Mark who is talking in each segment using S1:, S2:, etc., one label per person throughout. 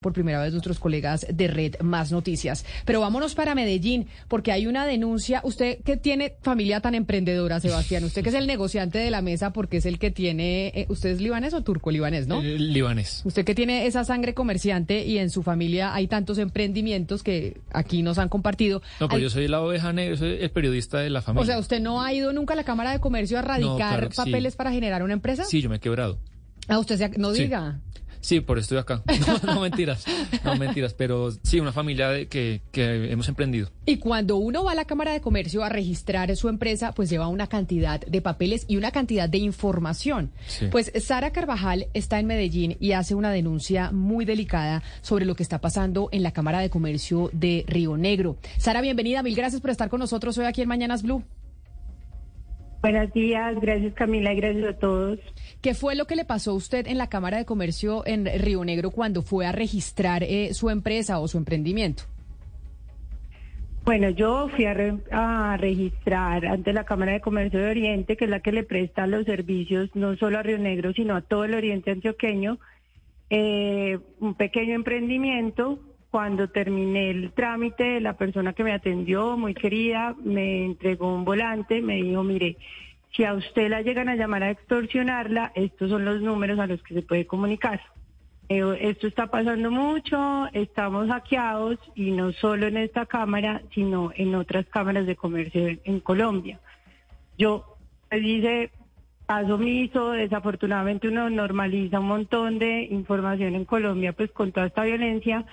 S1: por primera vez nuestros colegas de Red Más Noticias. Pero vámonos para Medellín, porque hay una denuncia. Usted que tiene familia tan emprendedora, Sebastián, usted que es el negociante de la mesa, porque es el que tiene. Eh, ¿Usted es libanés o turco libanés, no?
S2: Eh, libanés.
S1: Usted que tiene esa sangre comerciante y en su familia hay tantos emprendimientos que aquí nos han compartido.
S2: No, pues yo soy la oveja negra, soy el periodista de la familia.
S1: O sea, ¿usted no ha ido nunca a la Cámara de Comercio a radicar papeles para generar una empresa?
S2: Sí, yo me he quebrado.
S1: Ah, usted se, no diga.
S2: Sí, por eso estoy acá. No, mentiras, no mentiras, pero sí, una familia de que, que, hemos emprendido.
S1: Y cuando uno va a la Cámara de Comercio a registrar su empresa, pues lleva una cantidad de papeles y una cantidad de información. Pues Sara Carvajal está en Medellín y hace una denuncia muy delicada sobre lo que está pasando en la Cámara de Comercio de Río Negro. Sara, bienvenida, mil gracias por estar con nosotros hoy aquí en Mañanas Blue.
S3: Buenos días, gracias Camila y gracias a todos.
S1: ¿Qué fue lo que le pasó a usted en la Cámara de Comercio en Río Negro cuando fue a registrar eh, su empresa o su emprendimiento?
S3: Bueno, yo fui a, registrar ante la Cámara de Comercio de Oriente, que es la que le presta los servicios no solo a Río Negro, sino a todo el Oriente Antioqueño, eh, un pequeño emprendimiento cuando terminé el trámite, la persona que me atendió, muy querida, me entregó un volante, me dijo, mire, si a usted la llegan a llamar a extorsionarla, estos son los números a los que se puede comunicar. Eh, esto está pasando mucho, estamos hackeados y no solo en esta cámara, sino en otras cámaras de comercio en Colombia. Yo le dice, paso omiso, desafortunadamente uno normaliza un montón de información en Colombia pues con toda esta violencia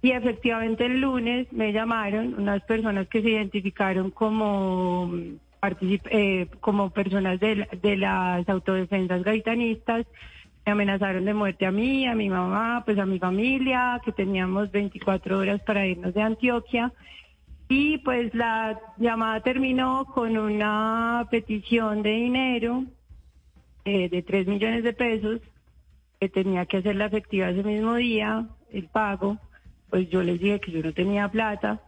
S3: y efectivamente el lunes me llamaron unas personas que se identificaron como, eh, como personas de, de las autodefensas gaitanistas. Me amenazaron de muerte a mí, a mi mamá, pues a mi familia, que teníamos 24 horas para irnos de Antioquia. Y pues la llamada terminó con una petición de dinero eh, de 3 millones de pesos que tenía que hacerla efectiva ese mismo día, el pago pues yo les dije que yo no tenía plata.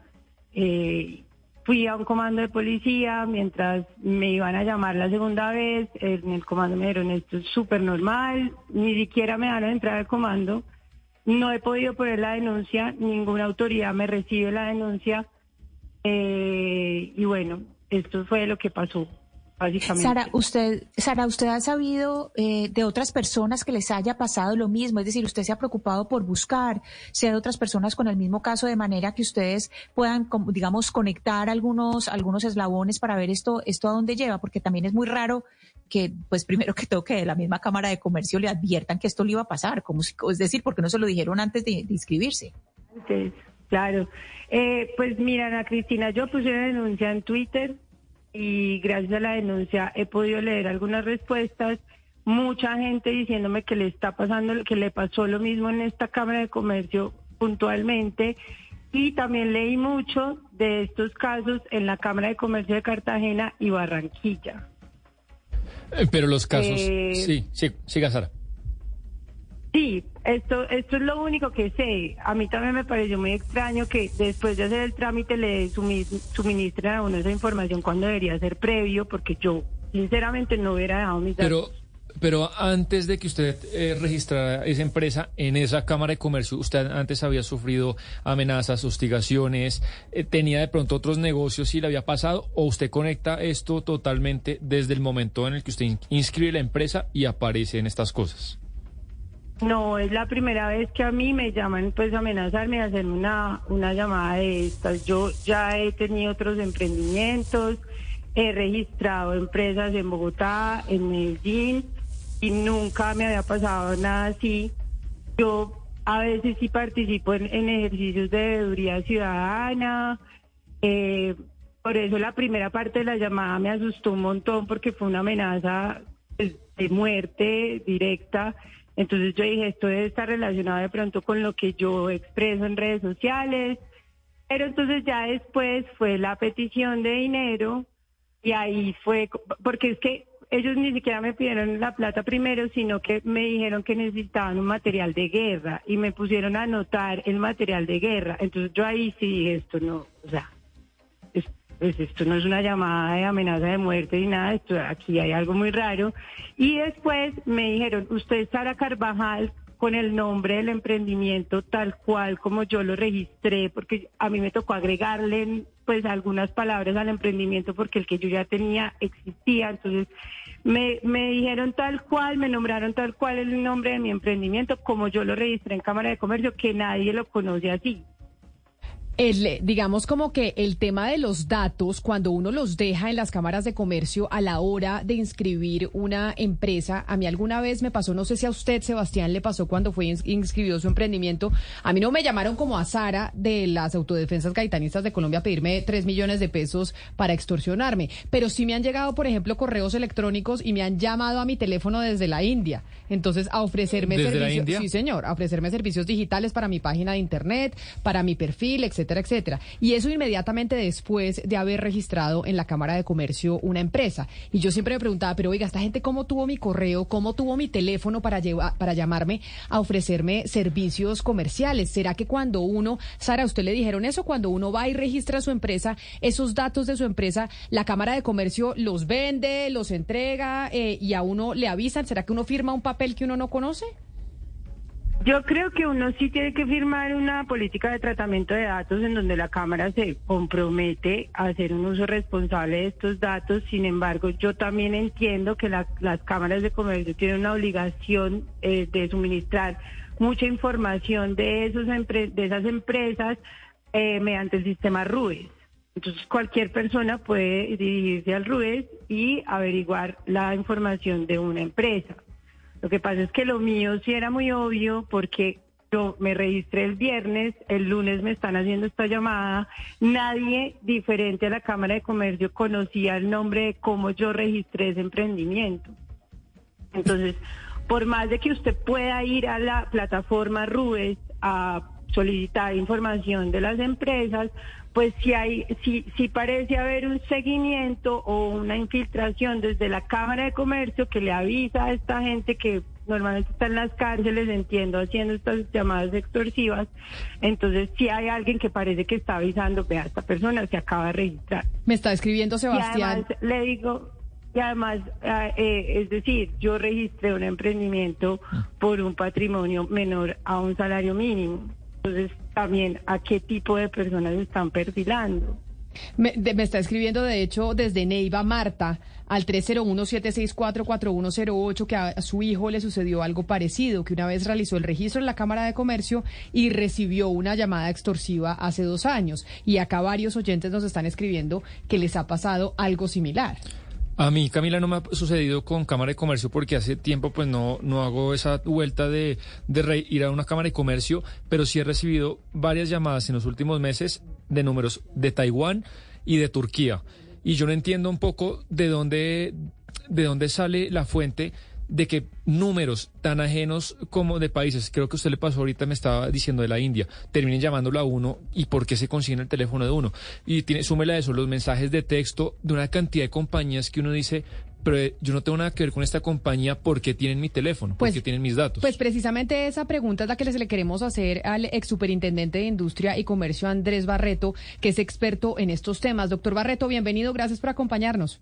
S3: Eh, fui a un comando de policía mientras me iban a llamar la segunda vez. En el comando me dijeron esto es súper normal, ni siquiera me dan a entrar al comando. No he podido poner la denuncia, ninguna autoridad me recibe la denuncia. Eh, y bueno, esto fue lo que pasó.
S1: Sara, usted, Sara, ¿usted ha sabido eh, de otras personas que les haya pasado lo mismo? Es decir, usted se ha preocupado por buscar, sea de otras personas con el mismo caso, de manera que ustedes puedan, digamos, conectar algunos, algunos eslabones para ver esto, esto a dónde lleva, porque también es muy raro que, pues, primero que todo, que de la misma Cámara de Comercio le adviertan que esto le iba a pasar, como es decir, porque no se lo dijeron antes de, inscribirse.
S3: claro. Eh, pues mira, Ana Cristina, yo puse una denuncia en Twitter y gracias a la denuncia he podido leer algunas respuestas. Mucha gente diciéndome que le está pasando, que le pasó lo mismo en esta Cámara de Comercio puntualmente. Y también leí mucho de estos casos en la Cámara de Comercio de Cartagena y Barranquilla.
S2: Eh, pero los casos, eh, sí, sí, siga Sara.
S3: Sí, esto, esto es lo único que sé. A mí también me pareció muy extraño que después de hacer el trámite le suministren a uno esa información cuando debería ser previo, porque yo sinceramente no hubiera dejado mis
S2: datos. Pero, pero antes de que usted eh, registrara esa empresa en esa Cámara de Comercio, usted antes había sufrido amenazas, hostigaciones, eh, tenía de pronto otros negocios y le había pasado, o usted conecta esto totalmente desde el momento en el que usted inscribe la empresa y aparece en estas cosas.
S3: No, es la primera vez que a mí me llaman pues amenazarme a hacer una, una llamada de estas. Yo ya he tenido otros emprendimientos, he registrado empresas en Bogotá, en Medellín y nunca me había pasado nada así. Yo a veces sí participo en, ejercicios de debeduría ciudadana. Eh, por eso la primera parte de la llamada me asustó un montón porque fue una amenaza pues, de muerte directa entonces yo dije, esto debe estar relacionado de pronto con lo que yo expreso en redes sociales. Pero entonces ya después fue la petición de dinero y ahí fue, porque es que ellos ni siquiera me pidieron la plata primero, sino que me dijeron que necesitaban un material de guerra y me pusieron a anotar el material de guerra. Entonces yo ahí sí dije, esto no, o sea, pues esto no es una llamada de amenaza de muerte ni nada, esto aquí hay algo muy raro. Y después me dijeron, usted Sara Carvajal, con el nombre del emprendimiento tal cual como yo lo registré, porque a mí me tocó agregarle pues algunas palabras al emprendimiento porque el que yo ya tenía existía, entonces me, me dijeron tal cual, me nombraron tal cual el nombre de mi emprendimiento como yo lo registré en Cámara de Comercio, que nadie lo conoce así
S4: digamos como que el tema de los datos, cuando uno los deja en las cámaras de comercio a la hora de inscribir una empresa, a mí alguna vez me pasó, no sé si a usted, Sebastián, le pasó cuando fue inscribió su emprendimiento, a mí no me llamaron como a Sara de las autodefensas gaitanistas de Colombia a pedirme tres millones de pesos para extorsionarme, pero sí me han llegado, por ejemplo, correos electrónicos y me han llamado a mi teléfono desde la India, entonces a ofrecerme servicios, sí señor, a ofrecerme servicios digitales para mi página de internet, para mi perfil, etcétera Y eso inmediatamente después de haber registrado en la Cámara de Comercio una empresa. Y yo siempre me preguntaba, pero oiga, esta gente cómo tuvo mi correo, cómo tuvo mi teléfono para, llevar, para llamarme a ofrecerme servicios comerciales. ¿Será que cuando uno, Sara, usted le dijeron eso, cuando uno va y registra su empresa, esos datos de su empresa, la Cámara de Comercio los vende, los entrega eh, y a uno le avisan? ¿Será que uno firma un papel que uno no conoce?
S3: Yo creo que uno sí tiene que firmar una política de tratamiento de datos en donde la Cámara se compromete a hacer un uso responsable de estos datos. Sin embargo, yo también entiendo que las cámaras de comercio tienen una obligación eh, de suministrar mucha información de, esos esas empresas eh, mediante el sistema RUES. Entonces, cualquier persona puede dirigirse al RUES y averiguar la información de una empresa. Lo que pasa es que lo mío sí era muy obvio porque yo me registré el viernes, el lunes me están haciendo esta llamada, nadie diferente a la Cámara de Comercio conocía el nombre de cómo yo registré ese emprendimiento. Entonces, por más de que usted pueda ir a la plataforma RUES a solicitar información de las empresas, pues si hay, si, si parece haber un seguimiento o una infiltración desde la Cámara de Comercio que le avisa a esta gente que normalmente está en las cárceles, entiendo, haciendo estas llamadas extorsivas, entonces si hay alguien que parece que está avisando, vea, esta persona se acaba de registrar.
S4: Me está escribiendo Sebastián.
S3: Y además le digo, y además, ah, eh, es decir, yo registré un emprendimiento por un patrimonio menor a un salario mínimo. Entonces, también a qué tipo de personas están perfilando.
S4: Me, está escribiendo, de hecho, desde Neiva Marta al 301-764-4108 que a, su hijo le sucedió algo parecido, que una vez realizó el registro en la Cámara de Comercio y recibió una llamada extorsiva hace dos años. Y acá varios oyentes nos están escribiendo que les ha pasado algo similar.
S2: A mí, Camila, no me ha sucedido con Cámara de Comercio porque hace tiempo pues no, no hago esa vuelta de, de ir a una Cámara de Comercio, pero sí he recibido varias llamadas en los últimos meses de números de Taiwán y de Turquía. Y yo no entiendo un poco de dónde, de dónde sale la fuente de que números tan ajenos como de países, creo que usted le pasó ahorita, me estaba diciendo de la India, terminen llamándolo a uno y por qué se consiguen el teléfono de uno. Y tiene, súmele a eso los mensajes de texto de una cantidad de compañías que uno dice, pero eh, yo no tengo nada que ver con esta compañía, ¿por qué tienen mi teléfono? ¿Por pues, qué tienen mis datos?
S4: Pues precisamente esa pregunta es la que les le queremos hacer al ex superintendente de Industria y Comercio, Andrés Barreto, que es experto en estos temas. Doctor Barreto, bienvenido, gracias por acompañarnos.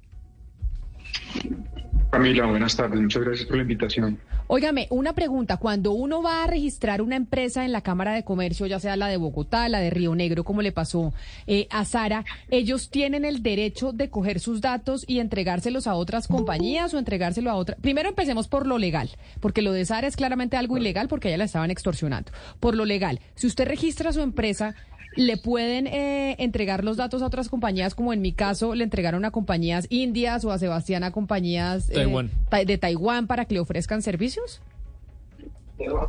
S5: Camila, buenas tardes. Muchas gracias por la invitación.
S4: Óigame, una pregunta. Cuando uno va a registrar una empresa en la Cámara de Comercio, ya sea la de Bogotá, la de Río Negro, como le pasó eh, a Sara, ¿ellos tienen el derecho de coger sus datos y entregárselos a otras compañías o entregárselo a otras? Primero empecemos por lo legal, porque lo de Sara es claramente algo ilegal porque ella la estaban extorsionando. Por lo legal, si usted registra su empresa, le pueden eh, entregar los datos a otras compañías, como en mi caso le entregaron a compañías indias o a Sebastián a compañías eh, de Taiwán para que le ofrezcan servicios?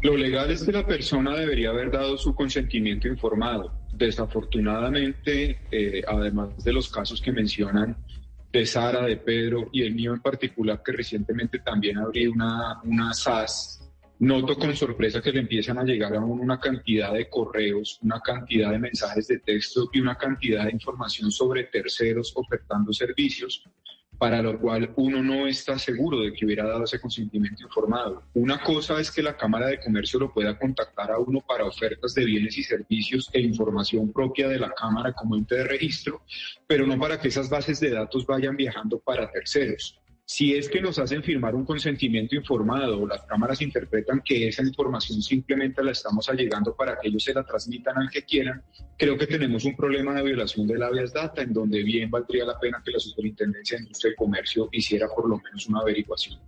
S5: Lo legal es que la persona debería haber dado su consentimiento informado. Desafortunadamente, eh, además de los casos que mencionan de Sara, de Pedro y el mío en particular, que recientemente también abrí una, una SAS Noto con sorpresa que le empiezan a llegar a una cantidad de correos, una cantidad de mensajes de texto y una cantidad de información sobre terceros ofertando servicios para lo cual uno no está seguro de que hubiera dado ese consentimiento informado. Una cosa es que la Cámara de Comercio lo pueda contactar a uno para ofertas de bienes y servicios e información propia de la Cámara como ente de registro, pero no para que esas bases de datos vayan viajando para terceros. Si es que nos hacen firmar un consentimiento informado las cámaras interpretan que esa información simplemente la estamos allegando para que ellos se la transmitan al que quieran, creo que tenemos un problema de violación de la habeas data en donde bien valdría la pena que la Superintendencia de Industria y Comercio hiciera por lo menos una averiguación.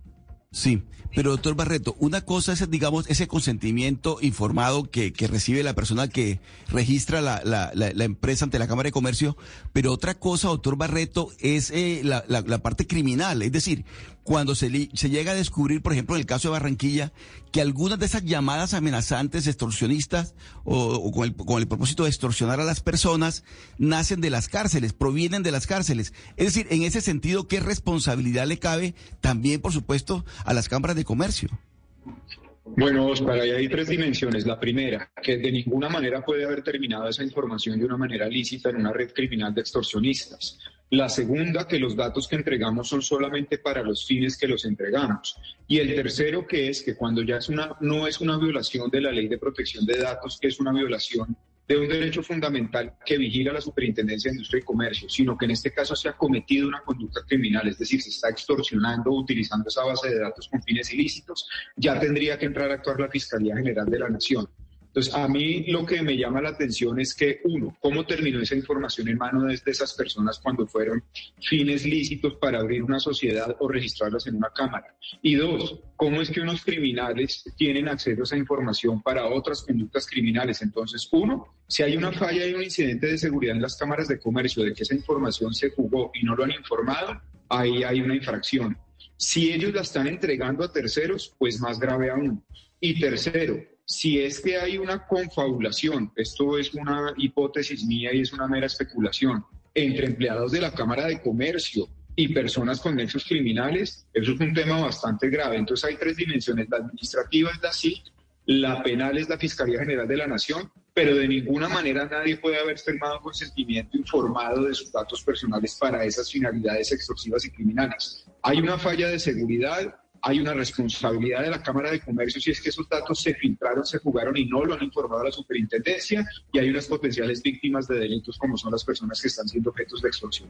S6: Sí, pero doctor Barreto, una cosa es, digamos, ese consentimiento informado que, que recibe la persona que registra la, la, la, empresa ante la Cámara de Comercio, pero otra cosa, doctor Barreto, es eh, la, la, parte criminal. Es decir, cuando se, se llega a descubrir, por ejemplo, en el caso de Barranquilla, que algunas de esas llamadas amenazantes, extorsionistas, o, con, el, con el propósito de extorsionar a las personas, nacen de las cárceles, provienen de las cárceles. Es decir, en ese sentido, ¿qué responsabilidad le cabe también, por supuesto, a las cámaras de comercio?
S5: Bueno, Oscar, ahí hay tres dimensiones. La primera, que de ninguna manera puede haber terminado esa información de una manera lícita en una red criminal de extorsionistas. La segunda, que los datos que entregamos son solamente para los fines que los entregamos. Y el tercero, que es que cuando ya es una, no es una violación de la ley de protección de datos, que es una violación de un derecho fundamental que vigila la Superintendencia de Industria y Comercio, sino que en este caso se ha cometido una conducta criminal, es decir, se está extorsionando utilizando esa base de datos con fines ilícitos, ya tendría que entrar a actuar la Fiscalía General de la Nación. Entonces, a mí lo que me llama la atención es que, uno, ¿cómo terminó esa información en manos de esas personas cuando fueron fines lícitos para abrir una sociedad o registrarlas en una cámara? Y dos, ¿cómo es que unos criminales tienen acceso a esa información para otras conductas criminales? Entonces, uno, si hay una falla y un incidente de seguridad en las cámaras de comercio de que esa información se jugó y no lo han informado, ahí hay una infracción. Si ellos la están entregando a terceros, pues más grave aún. Y tercero, si es que hay una confabulación, esto es una hipótesis mía y es una mera especulación, entre empleados de la Cámara de Comercio y personas con nexos criminales, eso es un tema bastante grave. Entonces hay tres dimensiones. La administrativa es la CIC, la penal es la Fiscalía General de la Nación, pero de ninguna manera nadie puede haber firmado consentimiento informado de sus datos personales para esas finalidades extorsivas y criminales. Hay una falla de seguridad, hay una responsabilidad de la Cámara de Comercio si es que esos datos se filtraron, se jugaron y no lo han informado a la superintendencia y hay unas potenciales víctimas de delitos como son las personas que están siendo objetos de extorsión.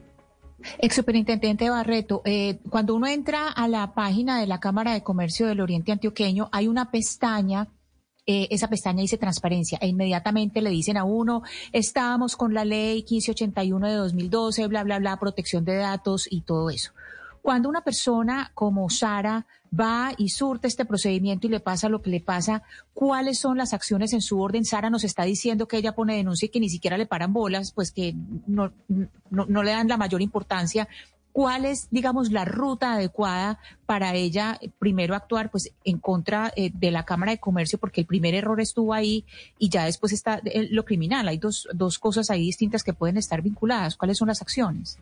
S1: Ex superintendente Barreto, eh, cuando uno entra a la página de la Cámara de Comercio del Oriente Antioqueño, hay una pestaña eh, esa pestaña dice transparencia e inmediatamente le dicen a uno, estamos con la ley 1581 de 2012, bla, bla, bla, protección de datos y todo eso. Cuando una persona como Sara va y surte este procedimiento y le pasa lo que le pasa, ¿cuáles son las acciones en su orden? Sara nos está diciendo que ella pone denuncia y que ni siquiera le paran bolas, pues que no, no, le dan la mayor importancia. ¿Cuál es, digamos, la ruta adecuada para ella primero actuar pues en contra eh, de la Cámara de Comercio porque el primer error estuvo ahí y ya después está eh, lo criminal? Hay dos, dos cosas ahí distintas que pueden estar vinculadas. ¿Cuáles son las acciones?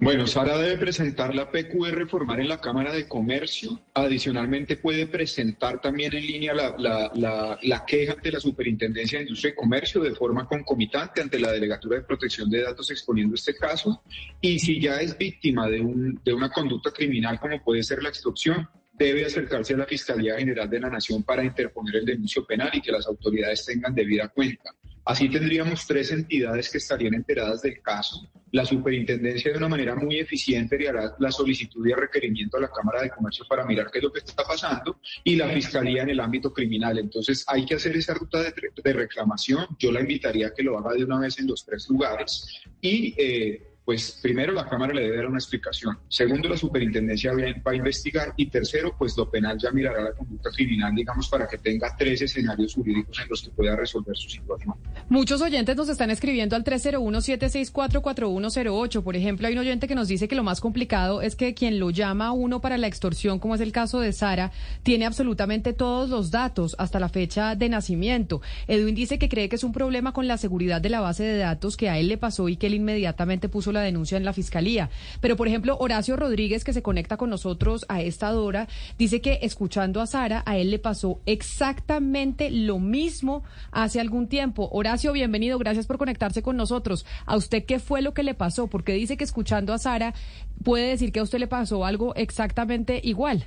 S5: Bueno, Sara debe presentar la PQR formar en la Cámara de Comercio. Adicionalmente puede presentar también en línea la, queja ante la Superintendencia de Industria y Comercio de forma concomitante ante la Delegatura de Protección de Datos exponiendo este caso. Y si ya es víctima de, un, de una conducta criminal como puede ser la extorsión, debe acercarse a la Fiscalía General de la Nación para interponer el denuncio penal y que las autoridades tengan debida cuenta. Así tendríamos tres entidades que estarían enteradas del caso. La superintendencia de una manera muy eficiente hará la solicitud y el requerimiento a la Cámara de Comercio para mirar qué es lo que está pasando y la Fiscalía en el ámbito criminal. Entonces hay que hacer esa ruta de, reclamación. Yo la invitaría a que lo haga de una vez en los tres lugares y eh, pues primero la Cámara le debe dar una explicación, segundo la superintendencia va a investigar y tercero pues lo penal ya mirará la conducta criminal, digamos, para que tenga tres escenarios jurídicos en los que pueda resolver su situación.
S4: Muchos oyentes nos están escribiendo al 301-764-4108. Por ejemplo, hay un oyente que nos dice que lo más complicado es que quien lo llama a uno para la extorsión, como es el caso de Sara, tiene absolutamente todos los datos hasta la fecha de nacimiento. Edwin dice que cree que es un problema con la seguridad de la base de datos que a él le pasó y que él inmediatamente puso la denuncia en la fiscalía. Pero, por ejemplo, Horacio Rodríguez, que se conecta con nosotros a esta hora, dice que escuchando a Sara, a él le pasó exactamente lo mismo hace algún tiempo. Horacio, bienvenido, gracias por conectarse con nosotros. ¿A usted qué fue lo que le pasó? Porque dice que escuchando a Sara puede decir que a usted le pasó algo exactamente igual.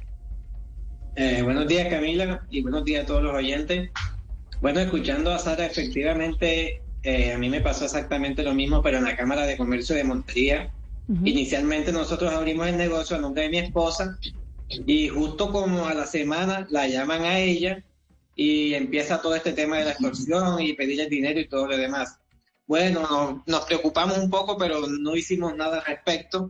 S7: Eh, buenos días, Camila, y buenos días a todos los oyentes. Bueno, escuchando a Sara, efectivamente eh, a mí me pasó exactamente lo mismo, pero en la Cámara de Comercio de Montería. Inicialmente nosotros abrimos el negocio a nombre de mi esposa y justo como a la semana la llaman a ella y empieza todo este tema de la extorsión y pedirle dinero y todo lo demás. Bueno, nos, preocupamos un poco, pero no hicimos nada al respecto.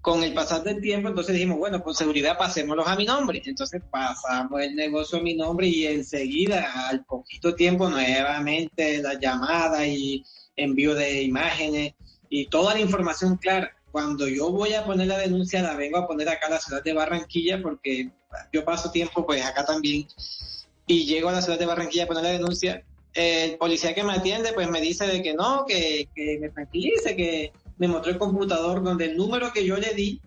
S7: Con el pasar del tiempo, entonces dijimos, bueno, por seguridad pasémoslos a mi nombre. Entonces pasamos el negocio a mi nombre y enseguida, al poquito tiempo, nuevamente la llamada y envío de imágenes y toda la información clara. Cuando yo voy a poner la denuncia, la vengo a poner acá a la ciudad de Barranquilla, porque yo paso tiempo pues acá también, y llego a la ciudad de Barranquilla a poner la denuncia, el policía que me atiende pues me dice de que no, que, que me tranquilice, que me mostró el computador donde el número que yo le di,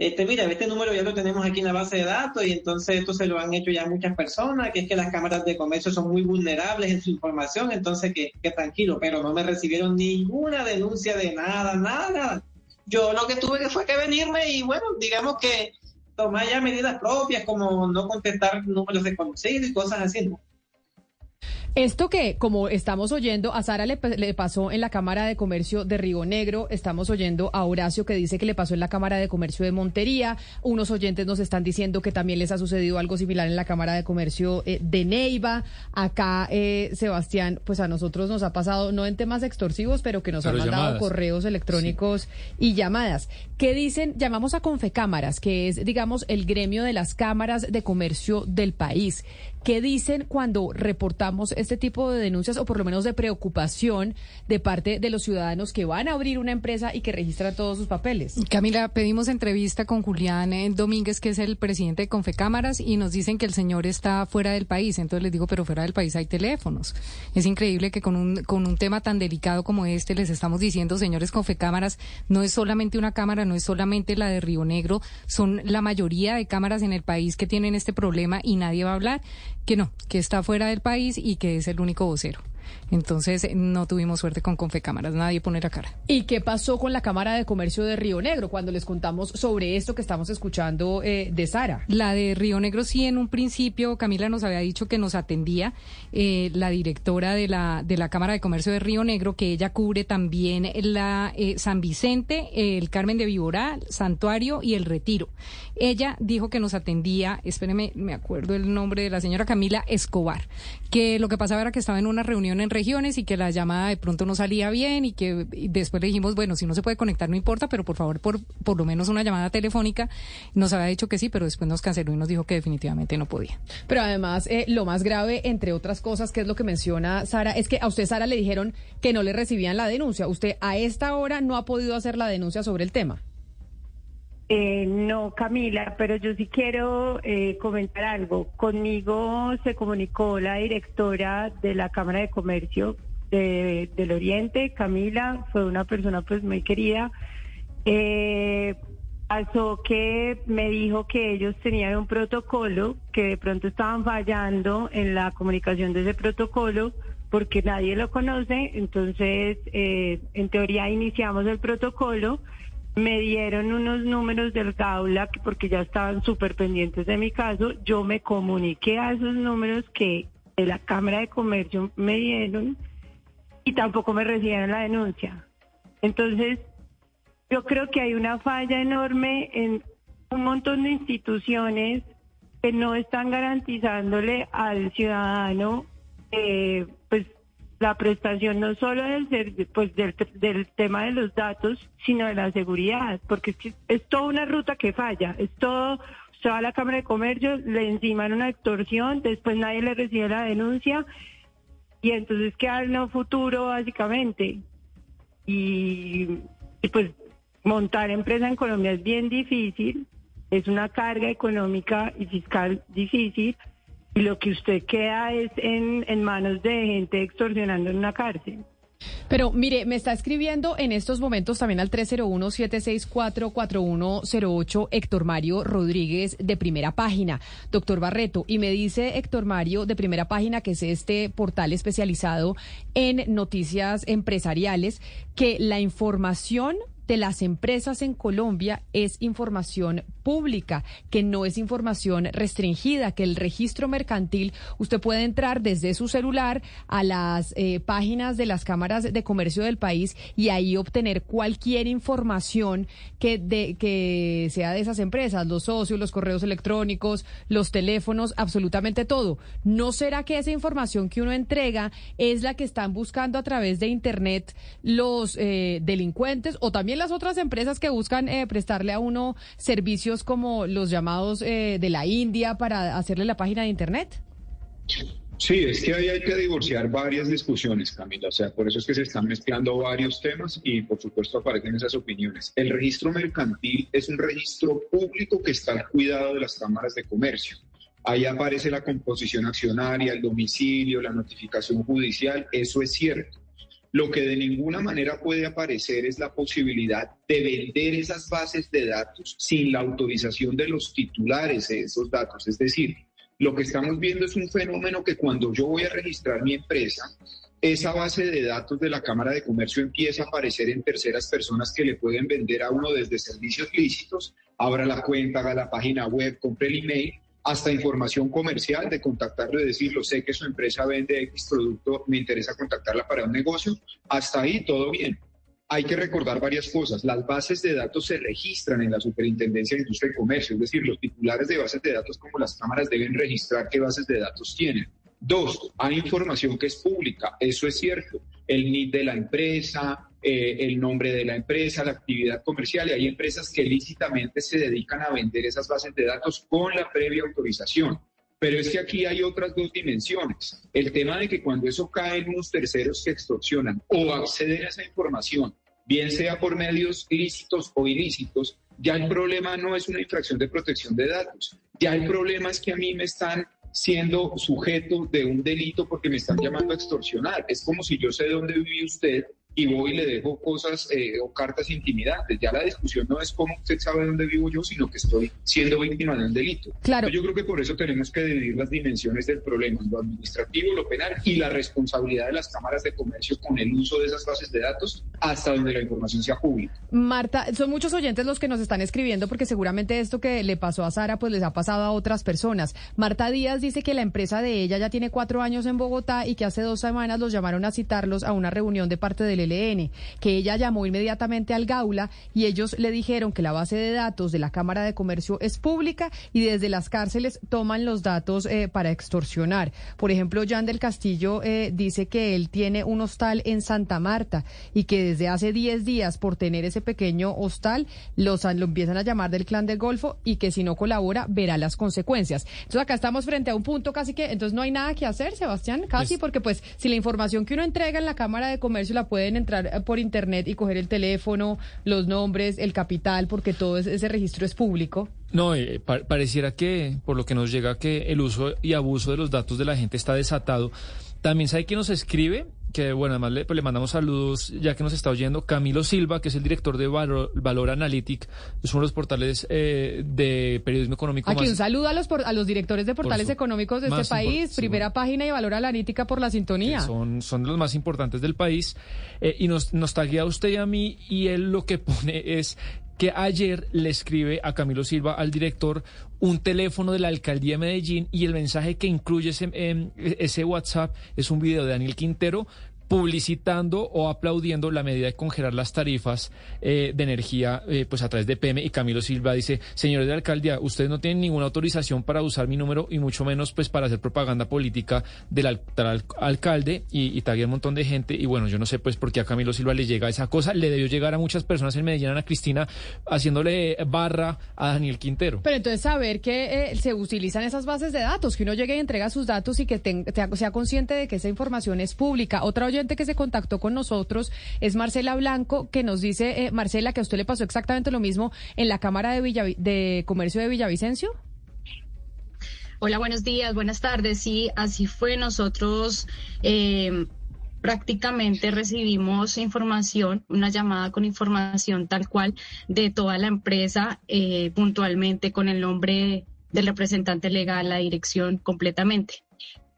S7: este, mira, este número ya lo tenemos aquí en la base de datos y entonces esto se lo han hecho ya muchas personas, que es que las cámaras de comercio son muy vulnerables en su información, entonces que, tranquilo, pero no me recibieron ninguna denuncia de nada, nada. Yo lo que tuve que fue que venirme y bueno, digamos que tomar ya medidas propias como no contestar números desconocidos y cosas así. ¿no?
S4: Esto que, como estamos oyendo, a Sara le, pasó en la Cámara de Comercio de Río Negro, estamos oyendo a Horacio que dice que le pasó en la Cámara de Comercio de Montería, unos oyentes nos están diciendo que también les ha sucedido algo similar en la Cámara de Comercio eh, de Neiva. Acá, eh, Sebastián, pues a nosotros nos ha pasado, no en temas extorsivos, pero que nos han mandado correos electrónicos y llamadas. ¿Qué dicen? Llamamos a Confecámaras, que es, digamos, el gremio de las cámaras de comercio del país. ¿Qué dicen cuando reportamos este tipo de denuncias o por lo menos de preocupación de parte de los ciudadanos que van a abrir una empresa y que registran todos sus papeles?
S8: Camila, pedimos entrevista con Julián eh, Domínguez, que es el presidente de Confecámaras, y nos dicen que el señor está fuera del país. Entonces les digo, pero fuera del país hay teléfonos. Es increíble que con un, con un tema tan delicado como este les estamos diciendo, señores Confecámaras, no es solamente una cámara, no es solamente la de Río Negro, son la mayoría de cámaras en el país que tienen este problema y nadie va a hablar que no, que está fuera del país y que es el único vocero. Entonces no tuvimos suerte con Confecámaras, nadie pone la cara.
S4: ¿Y qué pasó con la Cámara de Comercio de Río Negro cuando les contamos sobre esto que estamos escuchando eh, de Sara?
S8: La de Río Negro sí, en un principio Camila nos había dicho que nos atendía eh, la directora de la, de la Cámara de Comercio de Río Negro, que ella cubre también la eh, San Vicente, el Carmen de Viboral, Santuario y el Retiro. Ella dijo que nos atendía, espéreme, me acuerdo el nombre de la señora Camila Escobar, que lo que pasaba era que estaba en una reunión en regiones y que la llamada de pronto no salía bien y que después le dijimos, bueno, si no se puede conectar no importa, pero por favor, por, por lo menos una llamada telefónica. Nos había dicho que sí, pero después nos canceló y nos dijo que definitivamente no podía.
S4: Pero además, eh, lo más grave, entre otras cosas, que es lo que menciona Sara, es que a usted, Sara, le dijeron que no le recibían la denuncia. Usted a esta hora no ha podido hacer la denuncia sobre el tema.
S3: Eh, no, Camila, pero yo sí quiero eh, comentar algo. Conmigo se comunicó la directora de la Cámara de Comercio del Oriente, Camila, fue una persona pues muy querida. Eh, pasó que me dijo que ellos tenían un protocolo, que de pronto estaban fallando en la comunicación de ese protocolo porque nadie lo conoce, entonces en teoría iniciamos el protocolo me dieron unos números del Gaula porque ya estaban súper pendientes de mi caso. Yo me comuniqué a esos números que de la Cámara de Comercio me dieron y tampoco me recibieron la denuncia. Entonces, yo creo que hay una falla enorme en un montón de instituciones que no están garantizándole al ciudadano eh, la prestación no solo del, pues del, del, tema de los datos, sino de la seguridad, porque es, es toda una ruta que falla, es todo, se la Cámara de Comercio, le enciman una extorsión, después nadie le recibe la denuncia y entonces queda en un futuro básicamente. Y pues montar empresa en Colombia es bien difícil, es una carga económica y fiscal difícil y lo que usted queda es en, en manos de gente extorsionando en una cárcel.
S4: Pero mire, me está escribiendo en estos momentos también al 301-764-4108 Héctor Mario Rodríguez de primera página, doctor Barreto, y me dice Héctor Mario de primera página, que es este portal especializado en noticias empresariales, que la información de las empresas en Colombia es información pública, que no es información restringida, que el registro mercantil usted puede entrar desde su celular a las eh, páginas de las cámaras de comercio del país y ahí obtener cualquier información que, de, que sea de esas empresas, los socios, los correos electrónicos, los teléfonos, absolutamente todo. ¿No será que esa información que uno entrega es la que están buscando a través de Internet los eh, delincuentes o también las otras empresas que buscan eh, prestarle a uno servicios como los llamados eh, de la India para hacerle la página de Internet?
S5: Sí, es que ahí hay que divorciar varias discusiones, Camila. O sea, por eso es que se están mezclando varios temas y, por supuesto, aparecen esas opiniones. El registro mercantil es un registro público que está al cuidado de las cámaras de comercio. Ahí aparece la composición accionaria, el domicilio, la notificación judicial. Eso es cierto. Lo que de ninguna manera puede aparecer es la posibilidad de vender esas bases de datos sin la autorización de los titulares de esos datos. Es decir, lo que estamos viendo es un fenómeno que cuando yo voy a registrar mi empresa, esa base de datos de la Cámara de Comercio empieza a aparecer en terceras personas que le pueden vender a uno desde servicios lícitos, abra la cuenta, haga la página web, compre el email, hasta información comercial de contactarlo y decirlo, sé que su empresa vende X producto, me interesa contactarla para un negocio, hasta ahí todo bien hay que recordar varias cosas. Las bases de datos se registran en la Superintendencia de Industria y Comercio, es decir, los titulares de bases de datos como las cámaras deben registrar qué bases de datos tienen. Dos, hay información que es pública, eso es cierto. El NID de la empresa, eh, el nombre de la empresa, la actividad comercial, y hay empresas que lícitamente se dedican a vender esas bases de datos con la previa autorización. Pero es que aquí hay otras dos dimensiones. El tema de que cuando eso cae en unos terceros que extorsionan o acceden a esa información, bien sea por medios lícitos o ilícitos, ya el problema no es una infracción de protección de datos. Ya el problema es que a mí me están siendo sujeto de un delito porque me están llamando a extorsionar. Es como si yo sé dónde vive usted y voy y le dejo cosas eh, o cartas intimidantes. Ya la discusión no es cómo usted sabe dónde vivo yo, sino que estoy siendo víctima de un delito.
S4: Claro.
S5: yo creo que por eso tenemos que dividir las dimensiones del problema, lo administrativo, lo penal y la responsabilidad de las cámaras de comercio con el uso de esas bases de datos hasta donde la información sea pública.
S4: Marta, son muchos oyentes los que nos están escribiendo porque seguramente esto que le pasó a Sara pues les ha pasado a otras personas. Marta Díaz dice que la empresa de ella ya tiene cuatro años en Bogotá y que hace dos semanas los llamaron a citarlos a una reunión de parte del LN, que ella llamó inmediatamente al Gaula y ellos le dijeron que la base de datos de la Cámara de Comercio es pública y desde las cárceles toman los datos eh, para extorsionar. Por ejemplo, Jan del Castillo eh, dice que él tiene un hostal en Santa Marta y que desde hace 10 días por tener ese pequeño hostal los, lo empiezan a llamar del clan del Golfo y que si no colabora verá las consecuencias. Entonces acá estamos frente a un punto casi que, entonces no hay nada que hacer, Sebastián, casi pues porque pues si la información que uno entrega en la Cámara de Comercio la entrar eh, por internet y coger el teléfono, los nombres, el capital, porque todo ese registro es público.
S2: No, eh, pareciera que, por lo que nos llega, que el uso y abuso de los datos de la gente está desatado. También sabe quién nos escribe, que bueno, además le, pues, le, mandamos saludos ya que nos está oyendo, Camilo Silva, que es el director de Valor, Valor Analytic, es uno de los portales eh, de periodismo económico.
S4: Aquí un saludo a los, a los directores de portales económicos de este país, primera página y Valor Analítica por la sintonía.
S2: Son, son los más importantes del país eh, y nos, nos taguea a usted y a mí y él lo que pone es que ayer le escribe a Camilo Silva, al director, un teléfono de la alcaldía de Medellín y el mensaje que incluye ese, em, ese WhatsApp es un video de Daniel Quintero publicitando o aplaudiendo la medida de congelar las tarifas eh, de energía eh, pues a través de PM y Camilo Silva dice, señores de alcaldía, ustedes no tienen ninguna autorización para usar mi número y mucho menos pues para hacer propaganda política del alcalde y, y un montón de gente y bueno, yo no sé pues por qué a Camilo Silva le llega esa cosa, le debió llegar a muchas personas en Medellín, a Cristina, haciéndole barra a Daniel Quintero.
S4: Pero entonces saber que eh, se utilizan esas bases de datos, que uno llegue y entrega sus datos y que sea consciente de que esa información es pública. Otra oye que se contactó con nosotros es Marcela Blanco, que nos dice, eh, Marcela, que a usted le pasó exactamente lo mismo en la Cámara de, de Comercio de Villavicencio.
S9: Hola, buenos días, buenas tardes. Sí, así fue. Nosotros eh, prácticamente recibimos información, una llamada con información tal cual de toda la empresa, eh, puntualmente con el nombre del representante legal, la dirección completamente.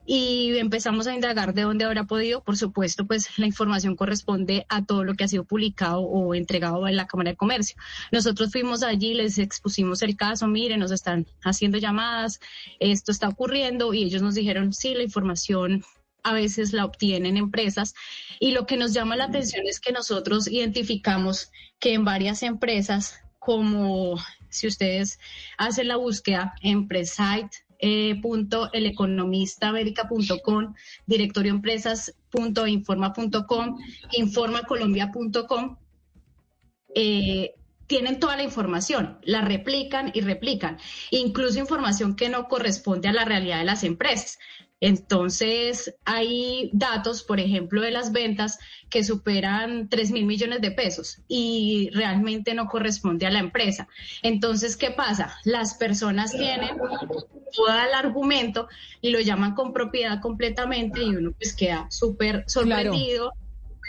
S9: Y empezamos a indagar de dónde habrá podido. Por supuesto, pues la información corresponde a todo lo que ha sido publicado o entregado en la Cámara de Comercio. Nosotros fuimos allí, les expusimos el caso, miren, nos están haciendo llamadas, esto está ocurriendo y ellos nos dijeron, sí, la información a veces la obtienen empresas y lo que nos llama la atención es que nosotros identificamos que en varias empresas como si ustedes hacen la búsqueda en Presite, eh, punto eleconomistaamerica.com, directorioempresas.informa.com, informacolombia.com, eh, tienen toda la información, la replican y replican, incluso información que no corresponde a la realidad de las empresas. Entonces, hay datos, por ejemplo, de las ventas que superan 3 mil millones de pesos y realmente no corresponde a la empresa. Entonces, ¿qué pasa? Las personas tienen todo el argumento y lo llaman con propiedad completamente y uno pues queda súper sorprendido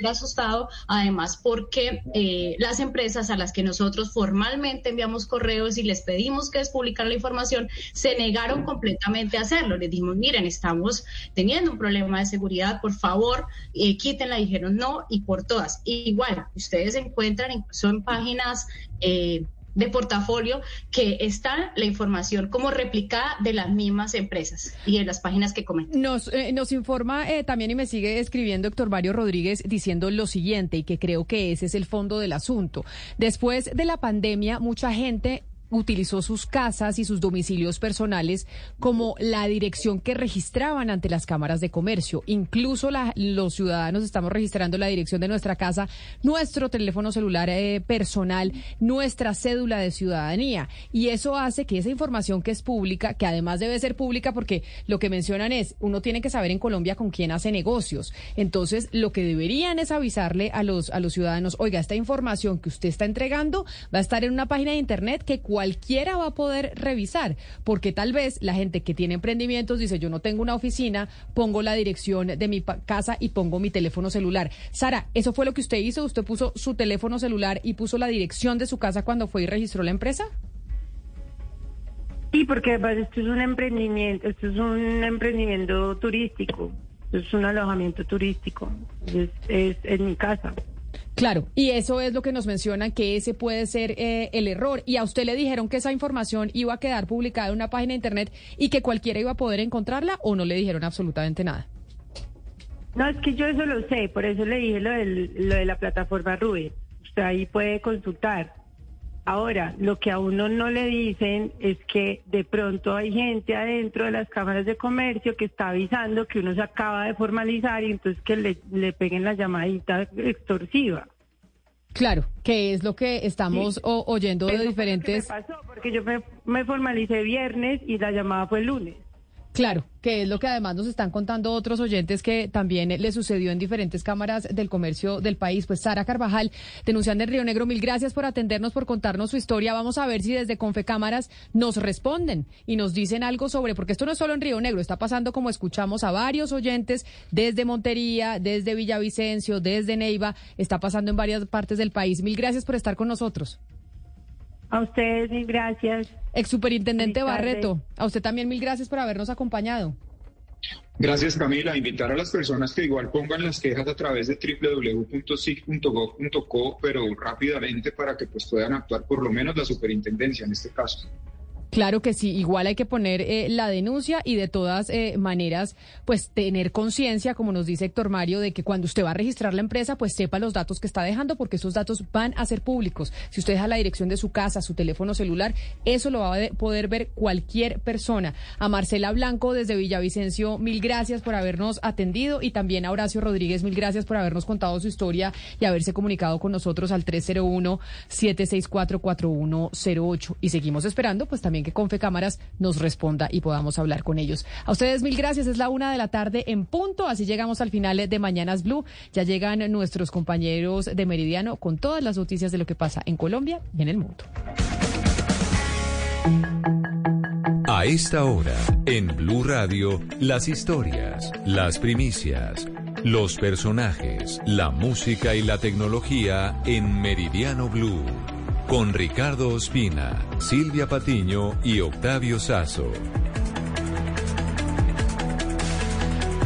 S9: asustado, además porque eh, las empresas a las que nosotros formalmente enviamos correos y les pedimos que despublicaran la información, se negaron completamente a hacerlo. Les dijimos, miren, estamos teniendo un problema de seguridad, por favor, eh, quítenla. Dijeron no y por todas. igual, ustedes encuentran incluso en páginas... Eh, de portafolio que está la información como replicada de las mismas empresas y en las páginas que comentan.
S4: Nos, eh, nos informa eh, también y me sigue escribiendo Héctor Mario Rodríguez diciendo lo siguiente y que creo que ese es el fondo del asunto. Después de la pandemia, mucha gente utilizó sus casas y sus domicilios personales como la dirección que registraban ante las cámaras de comercio. Incluso los ciudadanos estamos registrando la dirección de nuestra casa, nuestro teléfono celular eh, personal, nuestra cédula de ciudadanía. Y eso hace que esa información que es pública, que además debe ser pública porque lo que mencionan es, uno tiene que saber en Colombia con quién hace negocios. Entonces, lo que deberían es avisarle a los, a los ciudadanos, oiga, esta información que usted está entregando va a estar en una página de Internet que cualquiera va a poder revisar, porque tal vez la gente que tiene emprendimientos dice, yo no tengo una oficina, pongo la dirección de mi casa y pongo mi teléfono celular. Sara, ¿eso fue lo que usted hizo? ¿Usted puso su teléfono celular y puso la dirección de su casa cuando fue y registró la empresa?
S3: Sí, porque esto es un emprendimiento, esto es un emprendimiento turístico, es un alojamiento turístico, es en mi casa.
S4: Claro, y eso es lo que nos mencionan, que ese puede ser eh, el error. Y a usted le dijeron que esa información iba a quedar publicada en una página de Internet y que cualquiera iba a poder encontrarla o no le dijeron absolutamente nada.
S3: No, es que yo eso lo sé, por eso le dije lo, lo de la plataforma Rubén. Usted ahí puede consultar. Ahora, lo que a uno no le dicen es que de pronto hay gente adentro de las cámaras de comercio que está avisando que uno se acaba de formalizar y entonces que le, le peguen la llamadita extorsiva.
S4: Claro, que es lo que estamos oyendo de diferentes...
S3: me pasó, porque yo me, me formalicé viernes y la llamada fue el lunes.
S4: Claro, que es lo que además nos están contando otros oyentes que también le sucedió en diferentes cámaras del comercio del país. Pues Sara Carvajal, denunciante en Río Negro, mil gracias por atendernos, por contarnos su historia. Vamos a ver si desde Confecámaras nos responden y nos dicen algo sobre, porque esto no es solo en Río Negro, está pasando como escuchamos a varios oyentes desde Montería, desde Villavicencio, desde Neiva, está pasando en varias partes del país. Mil gracias por estar con nosotros.
S3: A ustedes mil gracias.
S4: Ex superintendente Barreto, a usted también mil gracias por habernos acompañado.
S5: Gracias Camila. Invitar a las personas que igual pongan las quejas a través de www.sig.gov.co, pero rápidamente para que pues puedan actuar por lo menos la superintendencia en este caso.
S4: Claro que sí, igual hay que poner eh, la denuncia y de todas eh, maneras, pues tener conciencia, como nos dice Héctor Mario, de que cuando usted va a registrar la empresa, pues sepa los datos que está dejando, porque esos datos van a ser públicos. Si usted deja la dirección de su casa, su teléfono celular, eso lo va a poder ver cualquier persona. A Marcela Blanco desde Villavicencio, mil gracias por habernos atendido y también a Horacio Rodríguez, mil gracias por habernos contado su historia y haberse comunicado con nosotros al 301-764-4108. Y seguimos esperando, pues también que Confe Cámaras nos responda y podamos hablar con ellos. A ustedes mil gracias. Es la una de la tarde en punto. Así llegamos al final de Mañanas Blue. Ya llegan nuestros compañeros de Meridiano con todas las noticias de lo que pasa en Colombia y en el mundo.
S10: A esta hora, en Blue Radio, las historias, las primicias, los personajes, la música y la tecnología en Meridiano Blue con Ricardo Ospina, Silvia Patiño y Octavio Sazo.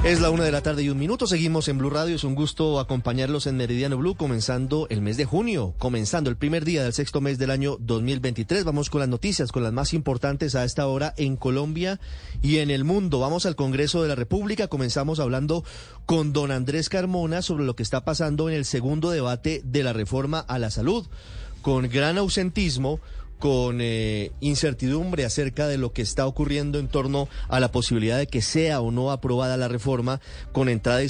S11: Es la una de la tarde y un minuto. Seguimos en Blue Radio. Es un gusto acompañarlos en Meridiano Blue, comenzando el mes de junio, comenzando el primer día del sexto mes del año 2023. Vamos con las noticias, con las más importantes a esta hora en Colombia y en el mundo. Vamos al Congreso de la República. Comenzamos hablando con don Andrés Carmona sobre lo que está pasando en el segundo debate de la reforma a la salud, con gran ausentismo con eh, incertidumbre acerca de lo que está ocurriendo en torno a la posibilidad de que sea o no aprobada la reforma con entrada y